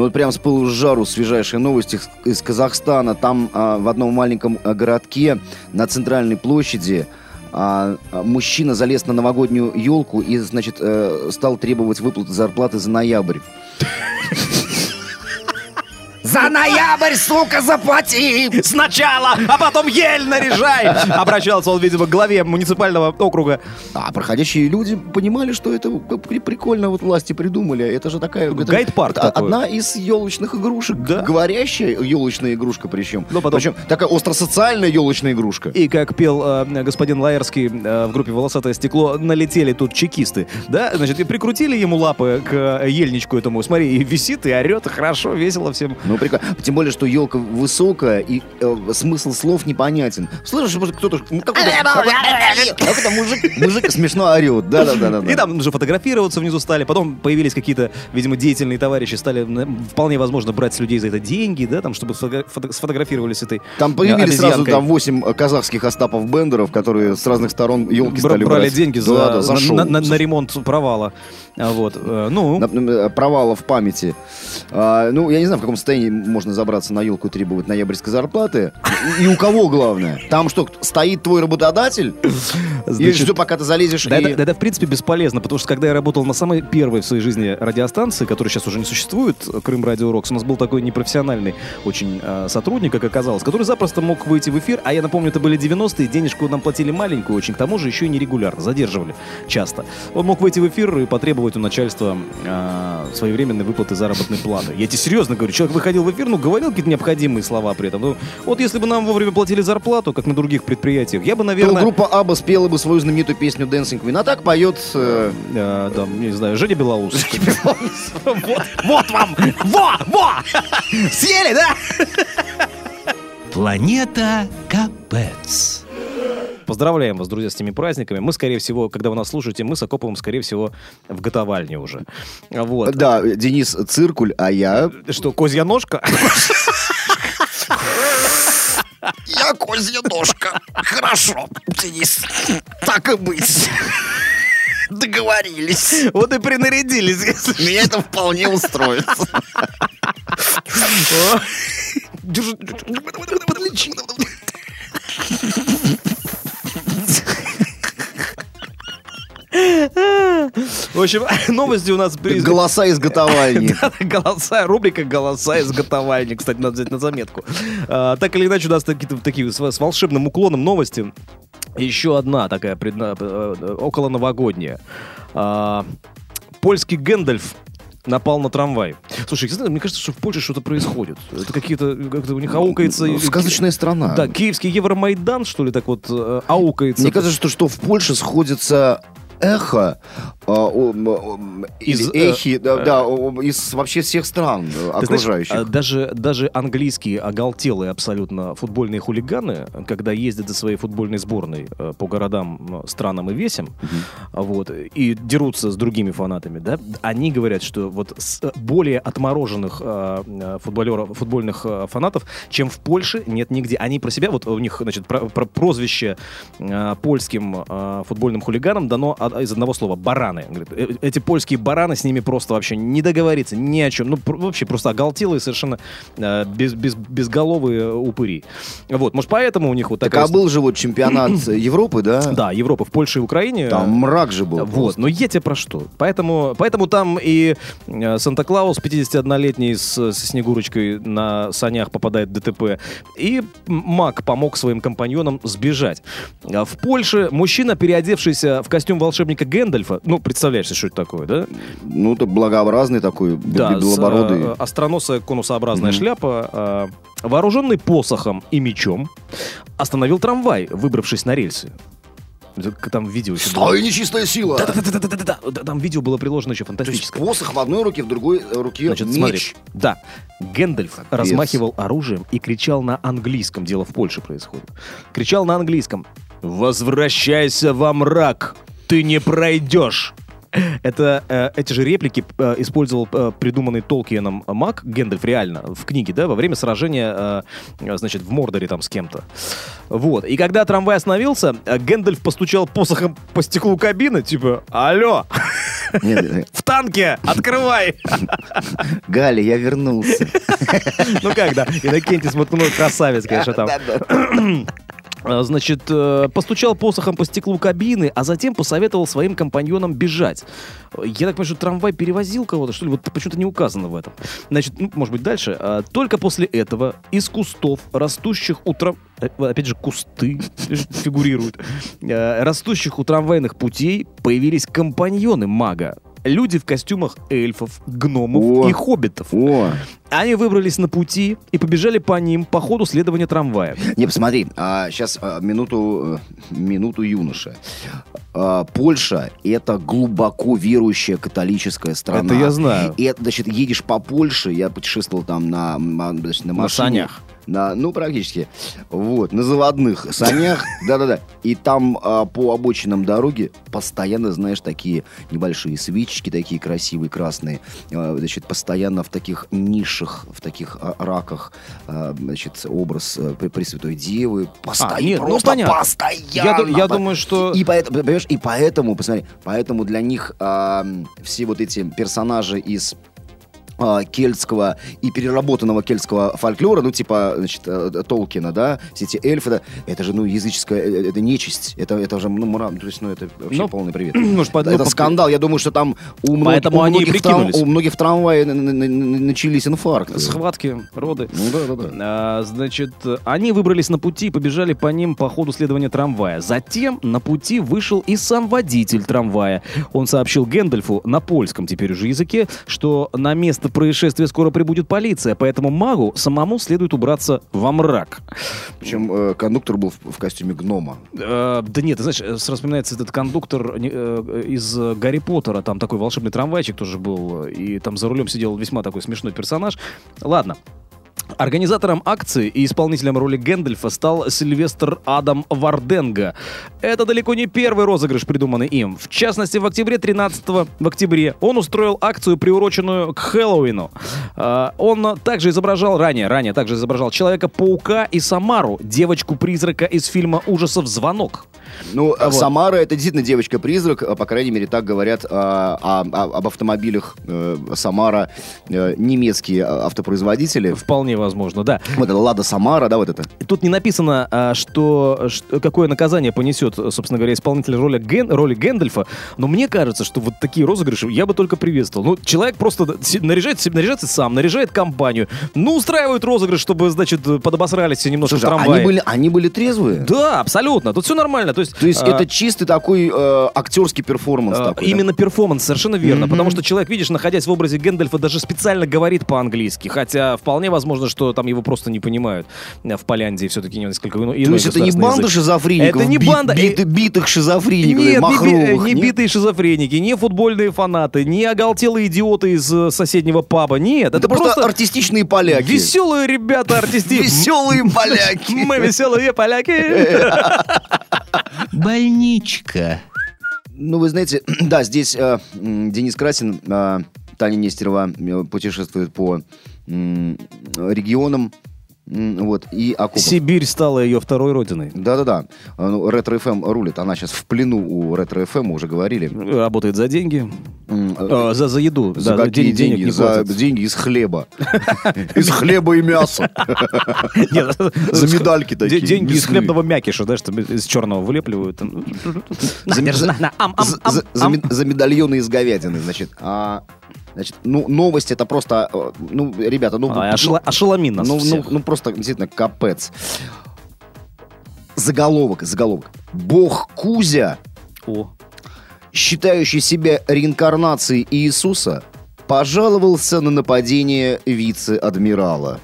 Ну вот прям с пылу с жару свежайшие новости из- Казахстана. Там а, в одном маленьком а, городке на центральной площади а, а, мужчина залез на новогоднюю елку и, значит, э, стал требовать выплаты зарплаты за ноябрь. За ноябрь, сука, заплати! Сначала, а потом ель наряжай! Обращался он, видимо, к главе муниципального округа. А проходящие люди понимали, что это при- прикольно вот власти придумали. Это же такая... Гайд-парк такой. Одна из елочных игрушек. Да. Говорящая елочная игрушка причем. Ну, потом- Причем такая остросоциальная елочная игрушка. И как пел э, господин Лаерский э, в группе «Волосатое стекло», налетели тут чекисты, да? Значит, и прикрутили ему лапы к э, ельничку этому. Смотри, и висит, и орет, и хорошо, весело всем. Ну, прикольно. Тем более, что елка высокая, и э, смысл слов непонятен. Слышишь, может, кто-то... какой-то- мужик, мужик смешно орет. Да-да-да. И там уже фотографироваться внизу стали. Потом появились какие-то, видимо, деятельные товарищи, стали вполне возможно брать с людей за это деньги, да, там, чтобы сфото- фото- сфотографировались с этой Там появились э, сразу обезьянкой. там 8 казахских Остапов Бендеров, которые с разных сторон елки стали брали брать. деньги Да, за, да, за на, ремонт провала. А, Вот. э, Ну, провала в памяти. А, ну, я не знаю, в каком состоянии можно забраться на елку и требовать ноябрьской зарплаты. И, и у кого главное? Там что, стоит твой работодатель? Значит, что, пока ты залезешь Да, и... это, да это, в принципе, бесполезно, потому что когда я работал на самой первой в своей жизни радиостанции, которая сейчас уже не существует, Крым Радио Рокс, у нас был такой непрофессиональный очень э, сотрудник, как оказалось, который запросто мог выйти в эфир, а я напомню, это были 90-е, денежку нам платили маленькую очень, к тому же еще и нерегулярно, задерживали часто. Он мог выйти в эфир и потребовать у начальства э, своевременной выплаты заработной платы. Я тебе серьезно говорю, человек выходил в эфир, ну, говорил какие-то необходимые слова при этом. Ну, вот если бы нам вовремя платили зарплату, как на других предприятиях, я бы, То наверное... группа Аба спела бы свою знаменитую песню Dancing Queen, а так поет... э, Э, там, не знаю, Женя Белоус. Вот, вот вам! Во! Во! Съели, да? Планета Капец. Поздравляем вас, друзья, с этими праздниками. Мы, скорее всего, когда вы нас слушаете, мы с Акоповым, скорее всего, в готовальне уже. Вот. Да, Денис Циркуль, а я... Что, козья ножка? Я козья ножка. Хорошо, Денис. Так и быть. Договорились. Вот и принарядились. если Меня это вполне устроит. Подлечи. В общем, новости у нас... Голоса изготовальни. Голоса, рубрика «Голоса изготовальни». Кстати, надо взять на заметку. А, так или иначе, у нас такие, такие с, волшебным уклоном новости. Еще одна такая предна, э, около новогодняя. А, польский Гэндальф напал на трамвай. Слушай, мне кажется, что в Польше что-то происходит. Это какие-то, как-то у них аукается... Ну, Сказочная страна. Да, киевский Евромайдан, что ли, так вот э, аукается. Мне кажется, что, что в Польше сходится эхо а, Из, э, эхи, да, да, о, о, из вообще всех стран э, знаешь, окружающих. а, даже, даже английские оголтелые абсолютно футбольные хулиганы, когда ездят за своей футбольной сборной э, по городам, э, странам и весям, а, вот, и дерутся с другими фанатами, да, они говорят, что вот с э, более отмороженных э, э, футболеров, футбольных э, фанатов, чем в Польше, нет нигде. Они про себя, вот у них, значит, про, про прозвище э, польским э, футбольным хулиганам дано из одного слова «бараны». Говорит, «Э, эти польские бараны с ними просто вообще не договориться ни о чем. Ну, вообще просто оголтелые совершенно э, без, без, безголовые упыри. Вот, может, поэтому у них вот так такая... а был же вот чемпионат Европы, да? Да, Европа в Польше и Украине. Там мрак же был. Вот, но я тебе про что. Поэтому, поэтому там и э, Санта-Клаус, 51-летний с, со Снегурочкой на санях попадает в ДТП, и Мак помог своим компаньонам сбежать. А В Польше мужчина, переодевшийся в костюм волшебника Гэндальфа, ну, представляешь, что это такое, да? Ну, это благообразный такой, Да, с, белобородый. э, остроносая конусообразная Мгм. шляпа, э, вооруженный посохом и мечом, остановил трамвай, выбравшись на рельсы. Там видео еще было. Стой, нечистая сила! Да-да-да-да-да-да. Да, Там видео было приложено еще То есть фантастическое. посох в одной руке, в другой э, руке Значит, меч. смотри. Да. Гэндальф Капец. размахивал оружием и кричал на английском. Дело в Польше происходит. Кричал на английском. «Возвращайся во мрак! Ты не пройдешь!» Это э, эти же реплики э, использовал э, придуманный Толкиеном маг Гэндальф реально в книге, да, во время сражения, э, значит, в Мордоре там с кем-то. Вот. И когда трамвай остановился, э, Гэндальф постучал посохом по стеклу кабины, типа, алло, э, в танке, открывай! Галя, я вернулся. Ну как, да. Иннокентий Смоткнул красавец, конечно, там. А, Значит, э, постучал посохом по стеклу кабины, а затем посоветовал своим компаньонам бежать. Я так понимаю, что трамвай перевозил кого-то, что ли? Вот почему-то не указано в этом. Значит, ну, может быть, дальше. Только после этого из кустов, растущих у трам... э, Опять же, кусты фигурируют. Э, Растущих у трамвайных путей появились компаньоны мага. Люди в костюмах эльфов, гномов О. и хоббитов. О, Они выбрались на пути и побежали по ним по ходу следования трамвая. Не, посмотри, сейчас минуту, э, минуту юноша. А, Польша — это глубоко верующая католическая страна. Это я знаю. И, это, значит, едешь по Польше, я путешествовал там на, значит, на На машине. санях. На, ну, практически. Вот, на заводных санях. Да-да-да. И там а, по обочинам дороги постоянно, знаешь, такие небольшие свечечки, такие красивые, красные. А, Значит, постоянно в таких нишах, в таких а, раках, а, значит, образ а, Пре- Пресвятой Девы. Постоянно, нет, ну, просто понятно. постоянно. Я я думаю, что- И поэтому, понимаешь, и поэтому, посмотри, поэтому для них а, все вот эти персонажи из а, кельтского и переработанного кельтского фольклора, ну, типа, значит, э, Толкина, да, все эти эльфы, да, это же, ну, языческая, э, это нечисть, это, это же, ну, мура, то есть, ну, это вообще Ну, полный привет. может, по- ну, это по- скандал, я думаю, что там у, мног- Поэтому у они многих, в трам- у многих в трамвае на- на- на- на- начались инфаркты. Схватки, роды. Ну, да, да, да. А, значит, они выбрались на пути и побежали по ним по ходу следования трамвая. Затем на пути вышел и сам водитель трамвая. Он сообщил Гэндальфу на польском теперь уже языке, что на место происшествия скоро прибудет полиция, поэтому магу самому следует убраться во мрак. Причем э, кондуктор был в, в костюме гнома. Э, да нет, ты знаешь, э, сразу вспоминается этот кондуктор э, из э, Гарри Поттера, там такой волшебный трамвайчик тоже был, э, и там за рулем сидел весьма такой смешной персонаж. Ладно. Организатором акции и исполнителем роли Гэндальфа стал Сильвестр Адам Варденга. Это далеко не первый розыгрыш, придуманный им. В частности, в октябре 13 в октябре он устроил акцию, приуроченную к Хэллоуину. А, Он также изображал ранее, ранее также изображал Человека-паука и Самару, девочку-призрака из фильма ужасов «Звонок». Ну, А вот. Самара это действительно девочка-призрак, а, по крайней мере, так говорят а, а, а, об автомобилях э, Самара э, немецкие а, автопроизводители. Вполне возможно, да. Вот это Лада Самара, да, вот это. Тут не написано, а, что, что- какое наказание понесет, собственно говоря, исполнитель роли, Ген- роли Гэндальфа, но мне кажется, что вот такие розыгрыши я бы только приветствовал. Ну, человек просто наряжает, себе- наряжается сам, наряжает компанию, ну, устраивают розыгрыш, чтобы, значит, подобосрались все немножко Слушай, в трамвае. они были, они были трезвые? Да, абсолютно. Тут все нормально. То есть, То есть а, это чистый такой э, актерский перформанс а, такой, да? Именно перформанс, совершенно верно. Мгм. Потому что человек, видишь, находясь в образе Гэндальфа, даже специально говорит по-английски. Хотя вполне возможно, что там его просто не понимают. А В Поляндии все-таки несколько иной То есть это не банда язык. шизофреников? Это не би- банда, биты- и- битых шизофреников, Нет, не, би- махровых, не нет? битые шизофреники, не футбольные фанаты, не оголтелые идиоты из э, соседнего паба. Нет, это, Это просто артистичные поляки. веселые ребята, артисты. Веселые поляки. Мы веселые поляки. Больничка. Ну, вы знаете, да, здесь э, Денис Красин, э, Таня Нестерова э, путешествует по регионам, вот, и Акопов. Сибирь стала ее второй родиной. Да-да-да. А, Ну, Ретро ФМ рулит. Она сейчас в плену у Ретро ФМ, уже говорили. Работает за деньги. Э, Э, За, за еду. За Да, какие денег, деньги? За деньги из хлеба. Из хлеба и мяса. За медальки такие. Деньги из хлебного мякиша, да, что из черного вылепливают. За- медальоны из говядины, значит. Значит, ну, новость это просто, э, ну, ребята, ну... А, ну, ошела- Ошеломи нас ну, ну, всех. ну, просто, действительно, капец. Заголовок, заголовок. Бог Кузя, О. считающий себя реинкарнацией Иисуса, пожаловался на нападение вице-адмирала.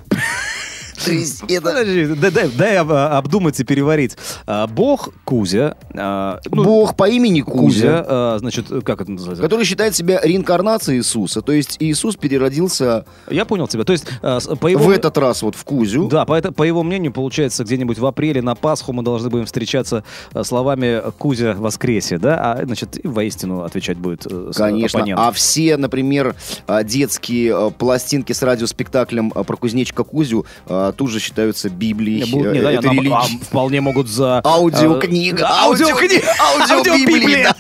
То есть это... Подожди, дай, дай- дай об- обдумать и переварить. А, Бог Кузя, а, ну, Бог по имени Кузя, Кузя, а, значит, как это называется? который считает себя реинкарнацией Иисуса. То есть Иисус переродился Я понял тебя. То есть, по его... в этот раз вот в Кузю. Да, по, это- по его мнению, получается, где-нибудь в апреле на Пасху мы должны будем встречаться словами «Кузя воскресе», да? А, значит, воистину отвечать будет э, Конечно. оппонент. А все, например, детские пластинки с радиоспектаклем про кузнечика Кузю а, тут же считаются Библией. Не, будут- не, да, этой нам- религии. а, вполне могут за... Аудиокнига. э, аудиокнига. Аудиобиблия.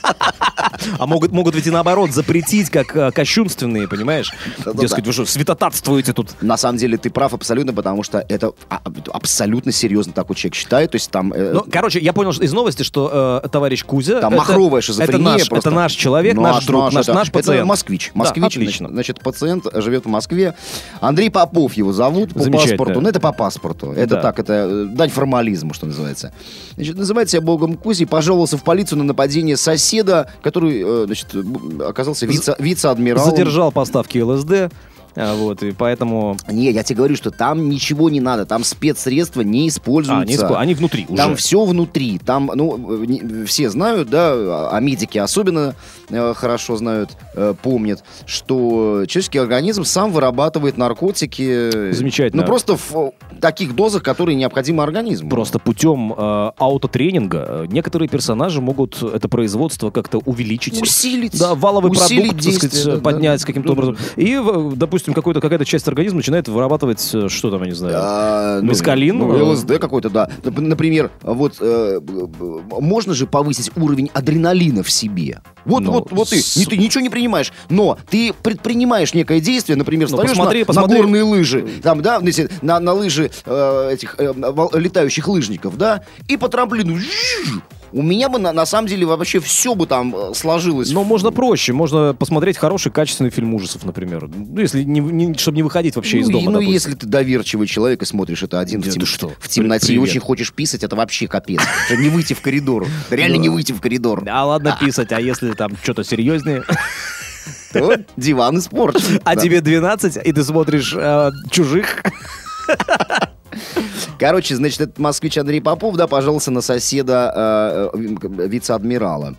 А могут, могут ведь и наоборот запретить, как э, кощунственные, понимаешь? Дескать, вы что, святотатствуете тут? На самом деле ты прав абсолютно, потому что это а- абсолютно серьезно такой человек считает. То есть там... э, Ну, короче, я понял из новости, что товарищ Кузя... Там это- махровая шизофрения Это наш, это человек, наш, друг, наш, это, пациент. Это москвич. Москвич. Значит, пациент живет в Москве. Андрей Попов его зовут по паспорту. Это по паспорту. Это Да. так, это э, дань формализму, что называется. Значит, называет себя богом Кузей, пожаловался в полицию на нападение соседа, который, э, значит, оказался вице- вице-адмиралом. Задержал поставки ЛСД, вот, и поэтому... Не, я тебе говорю, что там ничего не надо, там спецсредства не используются. А, не испо- они внутри уже. Там все внутри. Там, ну, э, не- все знают, да, а медики особенно э, хорошо знают, э, помнят, что человеческий организм сам вырабатывает наркотики. Замечательно. Ну, просто в э, таких дозах, которые необходимы организму. Просто путем э, аутотренинга э, некоторые персонажи могут это производство как-то увеличить. Усилить. Да, валовый усилить продукт, так сказать, да, поднять да. каким-то образом. И, в- допустим, какой-то, какая-то часть организма начинает вырабатывать, э, что там, я не знаю. А, ну, Мескалин? Ну, ЛСД какой-то, да. Нап- Например, вот э, можно же повысить уровень адреналина в себе. Вот, Ну, вот, вот ты, с- не, ты ничего не принимаешь, но ты предпринимаешь некое действие, например, Ну, встаешь посмотри, на, посмотри. на горные лыжи, там, да, ну, на, на лыжи э, этих э, летающих лыжников, да, и по трамплину. У меня бы на, на самом деле вообще все бы там э, сложилось. Но можно проще, можно посмотреть хороший, качественный фильм ужасов, например. Ну, если не, не- чтобы не выходить вообще из ну, и- дома. ну, допустим. если ты доверчивый человек и смотришь это один Да в, тем- что? в темноте и Привет. очень хочешь писать, это вообще капец. Не выйти в коридор. Реально не выйти в коридор. А ладно писать, а если там что-то серьезнее? То диван испорчен. А тебе 12, и ты смотришь э, чужих? Короче, значит, этот москвич Андрей Попов, да, пожаловался на соседа э, э, вице-адмирала.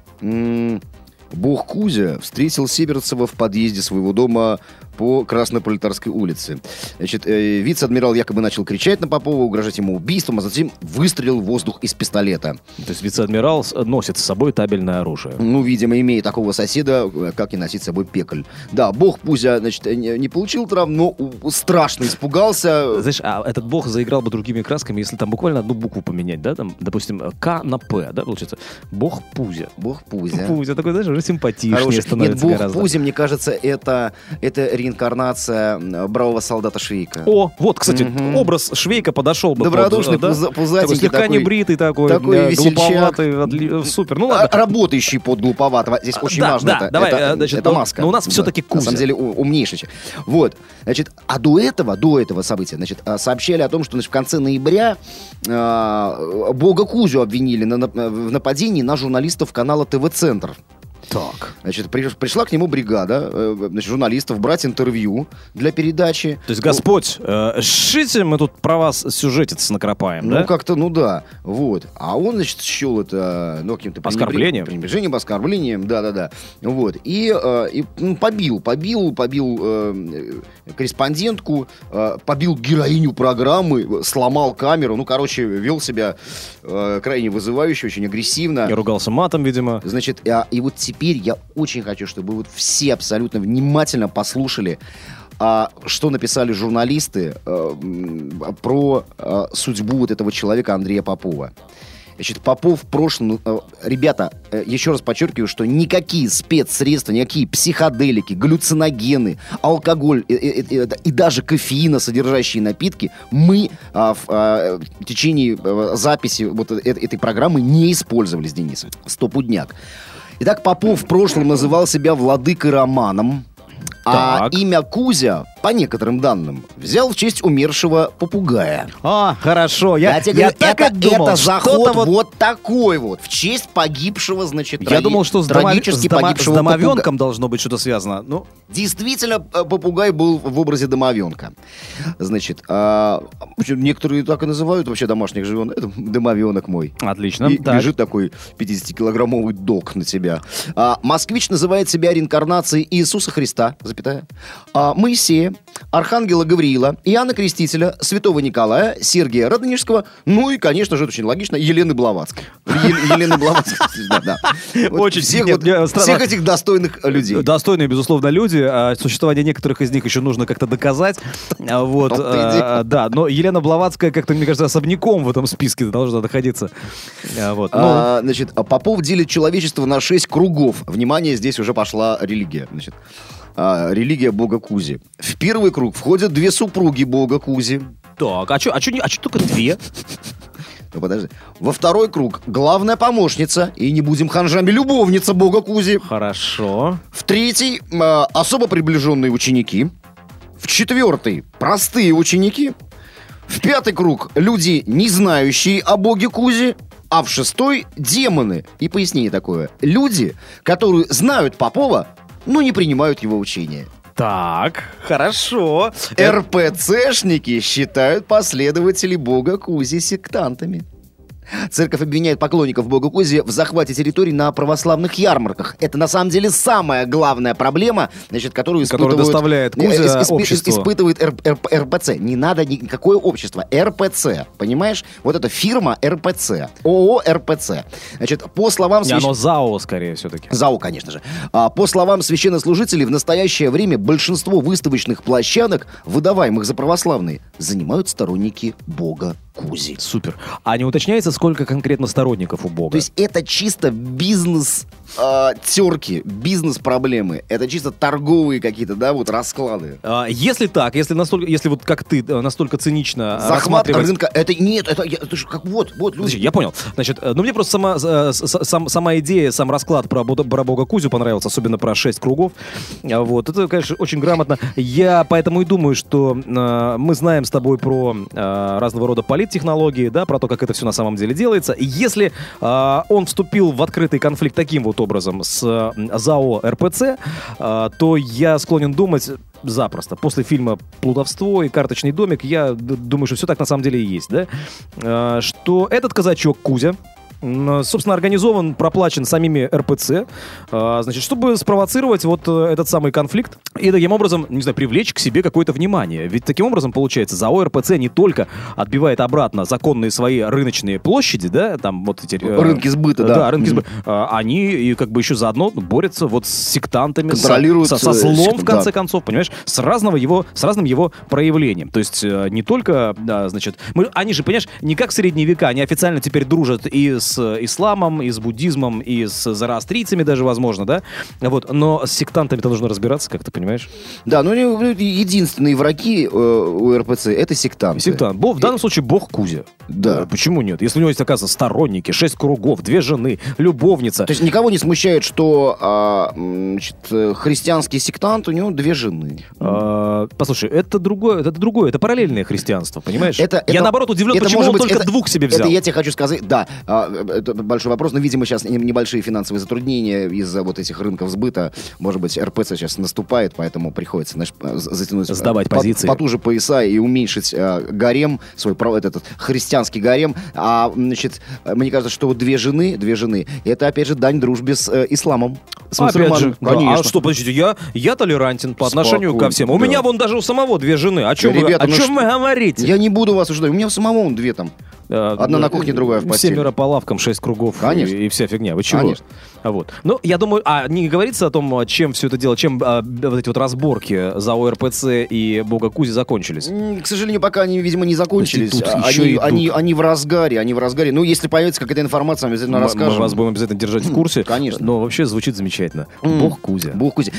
Бог Кузя встретил Северцева в подъезде своего дома по Краснопролетарской улице. Значит, э, вице-адмирал якобы начал кричать на Попова, угрожать ему убийством, а затем выстрелил в воздух из пистолета. То есть вице-адмирал носит с собой табельное оружие. Ну, видимо, имея такого соседа, э, как и носить с собой пекль. Да, бог Пузя, значит, э, не, получил травм, но страшно испугался. Знаешь, а этот бог заиграл бы другими красками, если там буквально одну букву поменять, да? Там, допустим, К на П, да, получается? Бог Пузя. Бог Пузя. Пузя такой, знаешь, уже симпатичнее Хороший. Нет, становится бог гораздо. Пузя, мне кажется, это, это реинкарнация бравого солдата Швейка. О, вот, кстати, Мгм. образ Швейка подошел бы. Добродушный, под, э, да? пуза- пузатенький Такой слегка такой- небритый такой, такой да, весельчак. глуповатый, отли- супер. Ну А- ладно. Работающий под глуповатого. Здесь очень да, важно. да, это, давай, это, э, значит, это маска. но у нас всё-таки На самом Кузя. деле умнейший. Вот. Значит, а до этого, до этого события, значит, а, сообщали о том, что значит, в конце ноября а, бога Кузю обвинили на нап- в нападении на журналистов канала ТВ-центр. Так. Значит, при- пришла к нему бригада э, значит, журналистов брать интервью для передачи. То есть, Господь, э, шите, мы тут про вас сюжетец накропаем, Ну, да? как-то, ну да, вот. А он, значит, счел это, ну, каким-то Оскорблением? Пренебрежением, оскорблением, да-да-да. Вот. И, э, и, ну, побил, побил, побил э, э, корреспондентку, э, побил героиню программы, сломал камеру, ну, короче, вел себя э, крайне вызывающе, очень агрессивно. Я ругался матом, видимо. Значит, а, и вот теперь я очень хочу, чтобы вот все абсолютно внимательно послушали, а, что написали журналисты а, про а, судьбу вот этого человека Андрея Попова. Значит, Попов в прошлом... э, Ребята, еще раз подчеркиваю, что никакие спецсредства, никакие психоделики, галлюциногены, алкоголь э, э, э, и даже кофеина, содержащие напитки, мы а, в, а, в течение записи вот этой программы не использовали с Денисом. Стопудняк. Итак, Попов в прошлом называл себя владыкой Романом, А Так. имя Кузя, по некоторым данным, взял в честь умершего попугая. А, хорошо. Я, Я, тебе говорю, так это, и думал, это заход вот- вот... такой вот, в честь погибшего, значит, Я траги- думал, что с, дома- с дома- с домовенком должно быть что-то связано. Ну. Действительно, э, попугай был в образе домовенка. Значит, а, некоторые так и называют вообще домашних животных. Это домовенок мой. отлично. И Так. бежит такой 50-килограммовый док на тебя. А, москвич называет себя реинкарнацией Иисуса Христа, запятая. А, Моисея, Архангела Гавриила, Иоанна Крестителя, Святого Николая, Сергия Радонежского, ну и, конечно же, это очень логично, Елены Блаватской. Елены Блаватской, да, Очень. Всех, вот- мне странно. всех этих достойных людей. Достойные, безусловно, люди. а Существование некоторых из них еще нужно как-то доказать. А, Вот, а, да, но Елена Блаватская как-то, мне кажется, особняком в этом списке должна находиться. Вот, ну, значит, Попов делит человечество на шесть кругов. Внимание, здесь уже пошла религия. Значит, а, религия бога Кузи. В первый круг входят две супруги бога Кузи. так, а что а чё а чё только две? Ну, подожди. Во второй круг главная помощница, и не будем ханжами, любовница бога Кузи. Хорошо. В третий а, особо приближенные ученики. В четвертый простые ученики. В пятый круг люди, не знающие о боге Кузи. А в шестой демоны. И пояснение такое. Люди, которые знают Попова, но не принимают его учения. Так, хорошо. РПЦшники считают последователей бога Кузи сектантами. Церковь обвиняет поклонников бога Кузи в захвате территорий на православных ярмарках. Это на самом деле самая главная проблема, значит, которую Которая испытывают... доставляет э, Кузя исп- обществу. Испытывает Р- Р- РПЦ. Не надо никакое общество. РПЦ. Понимаешь? Вот эта фирма РПЦ. ООО РПЦ. Значит, по словам... Не, свящ- оно ЗАО, скорее, все-таки. ЗАО, конечно же. А, по словам священнослужителей, в настоящее время большинство выставочных площадок, выдаваемых за православные, занимают сторонники бога Кузи. Супер. А не уточняется, сколько конкретно сторонников у Бога? То есть это чисто бизнес а, терки, бизнес-проблемы. Это чисто торговые какие-то, да, вот расклады. А, Если так, если настолько, если вот как ты э, настолько цинично Захват рассматривать... рынка. Это нет, это, это же как вот, вот люди. Подожди, я понял. Значит, э, ну мне просто сама, э, сам- сама идея, сам расклад про, про бога Кузю понравился, особенно про шесть кругов. А, Вот, это, конечно, очень грамотно. Я поэтому и думаю, что э, мы знаем с тобой про э, разного рода политтехнологии, да, про то, как это все на самом деле делается. Если э, он вступил в открытый конфликт таким вот образом с э, ЗАО РПЦ, э, то я склонен думать запросто. После фильма «Плутовство» и «Карточный домик» я думаю, что все так на самом деле и есть, да? Э, Что этот казачок Кузя, собственно, организован, проплачен самими РПЦ, а, значит, чтобы спровоцировать вот э, этот самый конфликт и таким образом, не знаю, привлечь к себе какое-то внимание. Ведь таким образом, получается, ЗАО РПЦ не только отбивает обратно законные свои рыночные площади, да, там вот эти... э, Рынки сбыта, да. Да, рынки сбыта. А, Они и как бы еще заодно борются вот с сектантами, Контролируют, со, со э, злом, в конце да. концов, понимаешь, с разного его, с разным его проявлением. То есть не только, да, значит, мы, они же, понимаешь, не как в средние века, они официально теперь дружат и с э, исламом, и с буддизмом, и с зороастрийцами даже, возможно, да, вот, но с сектантами-то нужно разбираться, как ты понимаешь. Да, но ну, единственные враги э, у РПЦ это сектанты. Сектант. Бог, в данном случае бог Кузя. Да. Э, Почему нет? Если у него есть, оказывается, сторонники, шесть кругов, две жены, любовница. То есть никого не смущает, что а, значит, э, христианский сектант, у него две жены. А, послушай, это другое, это другое, это параллельное христианство, понимаешь? Это, Я это- наоборот удивлен, это почему может он быть, только это- двух себе взял. Это я тебе хочу сказать, да, а, это большой вопрос, но, видимо, сейчас не- небольшие финансовые затруднения из-за вот этих рынков сбыта. Может быть, РПЦ сейчас наступает, поэтому приходится, знаешь, затянуть... э, Сдавать по- позиции. Потуже пояса и уменьшить э, гарем, свой этот, этот христианский гарем. А, значит, мне кажется, что две жены, две жены, это, опять же, дань дружбе с э, исламом. С Опять мусульманами. же, да. Конечно. а что, подождите, я, я толерантен по отношению ко Спокойно, всем. У да. меня вон даже у самого две жены. О чем, Ребята, вы, о ну чем что- вы говорите? Я не буду вас ужидать. У меня у самого вон две там. Э, Одна на э, кухне, другая в постели. Семеро по лавкам, шесть кругов Конечно. И, и вся фигня. Вы чего? Конечно. А Вот. Ну, я думаю, а не говорится о том, чем все это дело, чем а, вот эти вот разборки за ОРПЦ и Бога Кузи закончились? К сожалению, пока они, видимо, не закончились. Тут А- еще Они, идут. они, они в разгаре, они в разгаре. Ну, если появится какая-то информация, мы обязательно Мы- расскажем. Мы вас будем обязательно держать в курсе. Конечно. Но вообще звучит замечательно. Бог Кузя. Бог Кузя.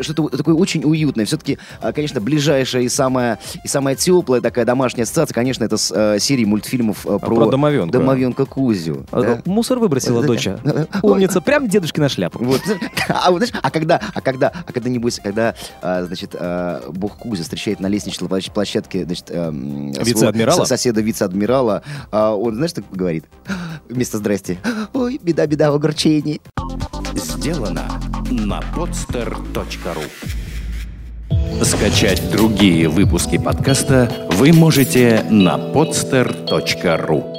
Что-то такое очень уютное. Все-таки, конечно, ближайшая и самая, и самая теплая такая домашняя ассоциация, конечно, это с э, серии мультфильмов э, про, про домовенка. домовенка Кузю. А, да. Мусор выбросила доча. Умница. Прям дедушкина шляпа. Вот, а, вот, знаешь, а когда, а когда, а когда небось, когда, а, значит, а, бог Кузя встречает на лестничной площ- площадке, значит, своего Вице-адмирала? со- соседа вице-адмирала, а, он, знаешь, так говорит, вместо здрасте, ой, беда, беда в огорчении. Сделано на podster.ru Скачать другие выпуски подкаста вы можете на podster.ru